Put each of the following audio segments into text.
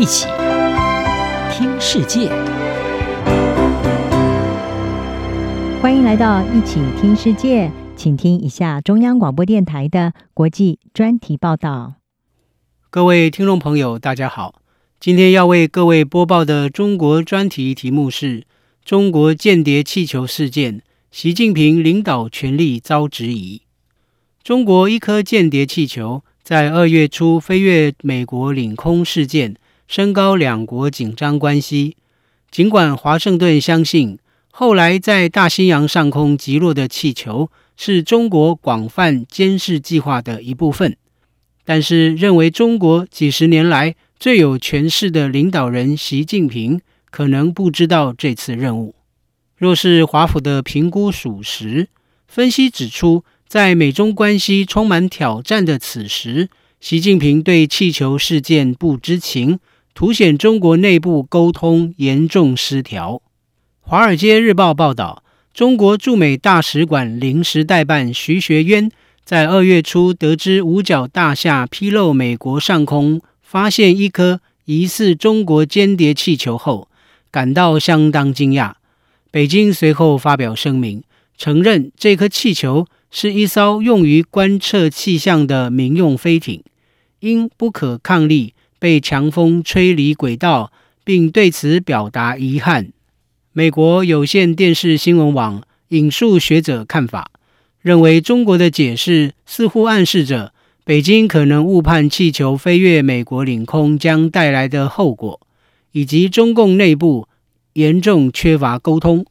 一起听世界，欢迎来到一起听世界，请听一下中央广播电台的国际专题报道。各位听众朋友，大家好，今天要为各位播报的中国专题题目是：中国间谍气球事件，习近平领导权力遭质疑。中国一颗间谍气球在二月初飞越美国领空事件，升高两国紧张关系。尽管华盛顿相信后来在大西洋上空击落的气球是中国广泛监视计划的一部分，但是认为中国几十年来最有权势的领导人习近平可能不知道这次任务。若是华府的评估属实，分析指出，在美中关系充满挑战的此时，习近平对气球事件不知情，凸显中国内部沟通严重失调。《华尔街日报》报道，中国驻美大使馆临时代办徐学渊在二月初得知五角大厦披露美国上空发现一颗疑似中国间谍气球后，感到相当惊讶。北京随后发表声明，承认这颗气球。是一艘用于观测气象的民用飞艇，因不可抗力被强风吹离轨道，并对此表达遗憾。美国有线电视新闻网引述学者看法，认为中国的解释似乎暗示着北京可能误判气球飞越美国领空将带来的后果，以及中共内部严重缺乏沟通。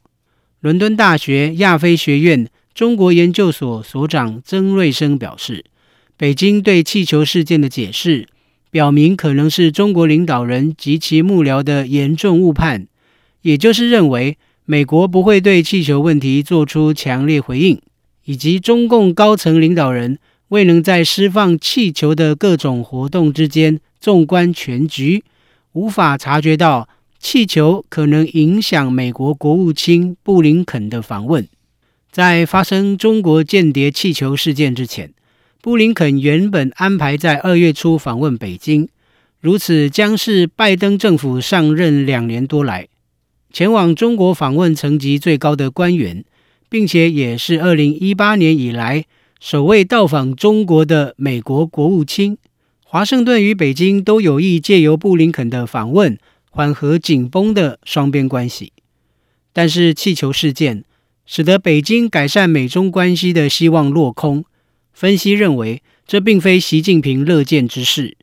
伦敦大学亚非学院。中国研究所所长曾瑞生表示，北京对气球事件的解释，表明可能是中国领导人及其幕僚的严重误判，也就是认为美国不会对气球问题做出强烈回应，以及中共高层领导人未能在释放气球的各种活动之间纵观全局，无法察觉到气球可能影响美国国务卿布林肯的访问。在发生中国间谍气球事件之前，布林肯原本安排在二月初访问北京，如此将是拜登政府上任两年多来前往中国访问层级最高的官员，并且也是二零一八年以来首位到访中国的美国国务卿。华盛顿与北京都有意借由布林肯的访问缓和紧绷的双边关系，但是气球事件。使得北京改善美中关系的希望落空。分析认为，这并非习近平乐见之事。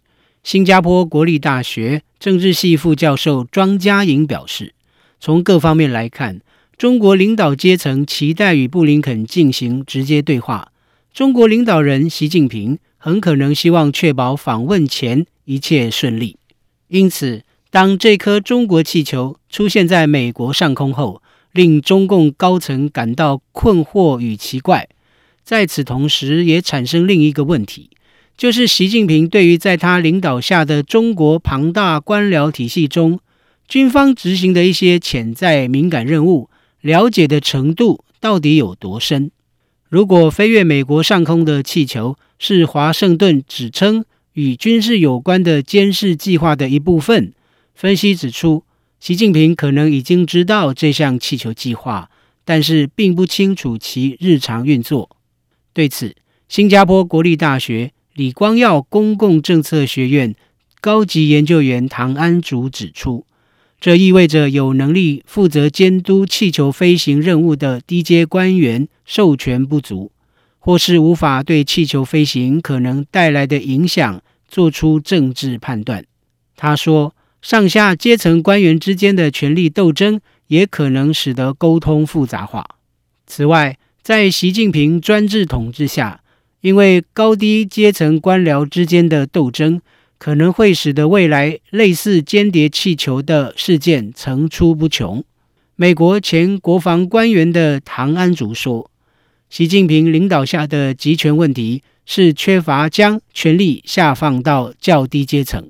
新加坡国立大学政治系副教授庄家颖表示，从各方面来看，中国领导阶层期待与布林肯进行直接对话。中国领导人习近平很可能希望确保访问前一切顺利。因此，当这颗中国气球出现在美国上空后，令中共高层感到困惑与奇怪，在此同时也产生另一个问题，就是习近平对于在他领导下的中国庞大官僚体系中，军方执行的一些潜在敏感任务，了解的程度到底有多深？如果飞越美国上空的气球是华盛顿指称与军事有关的监视计划的一部分，分析指出。习近平可能已经知道这项气球计划，但是并不清楚其日常运作。对此，新加坡国立大学李光耀公共政策学院高级研究员唐安竹指出，这意味着有能力负责监督气球飞行任务的低阶官员授权不足，或是无法对气球飞行可能带来的影响做出政治判断。他说。上下阶层官员之间的权力斗争也可能使得沟通复杂化。此外，在习近平专制统治下，因为高低阶层官僚之间的斗争，可能会使得未来类似间谍气球的事件层出不穷。美国前国防官员的唐安竹说：“习近平领导下的集权问题是缺乏将权力下放到较低阶层。”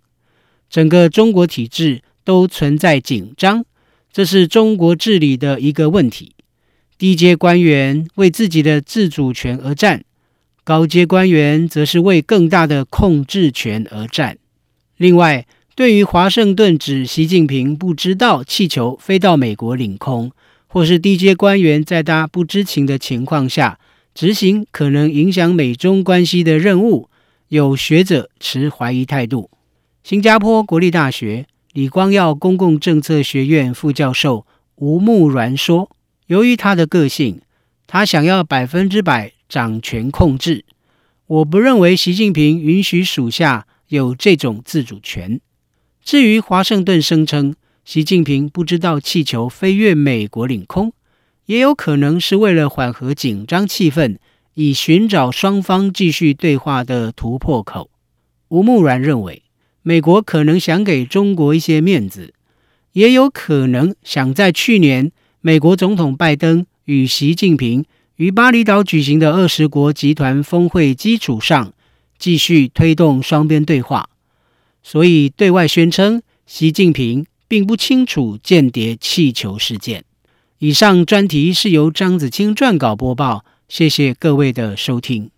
整个中国体制都存在紧张，这是中国治理的一个问题。低阶官员为自己的自主权而战，高阶官员则是为更大的控制权而战。另外，对于华盛顿指习近平不知道气球飞到美国领空，或是低阶官员在他不知情的情况下执行可能影响美中关系的任务，有学者持怀疑态度。新加坡国立大学李光耀公共政策学院副教授吴木然说：“由于他的个性，他想要百分之百掌权控制。我不认为习近平允许属下有这种自主权。”至于华盛顿声称习近平不知道气球飞越美国领空，也有可能是为了缓和紧张气氛，以寻找双方继续对话的突破口。吴木然认为，美国可能想给中国一些面子，也有可能想在去年美国总统拜登与习近平于巴厘岛举行的二十国集团峰会基础上，继续推动双边对话。所以，对外宣称习近平并不清楚间谍气球事件。以上专题是由张子清撰稿播报，谢谢各位的收听。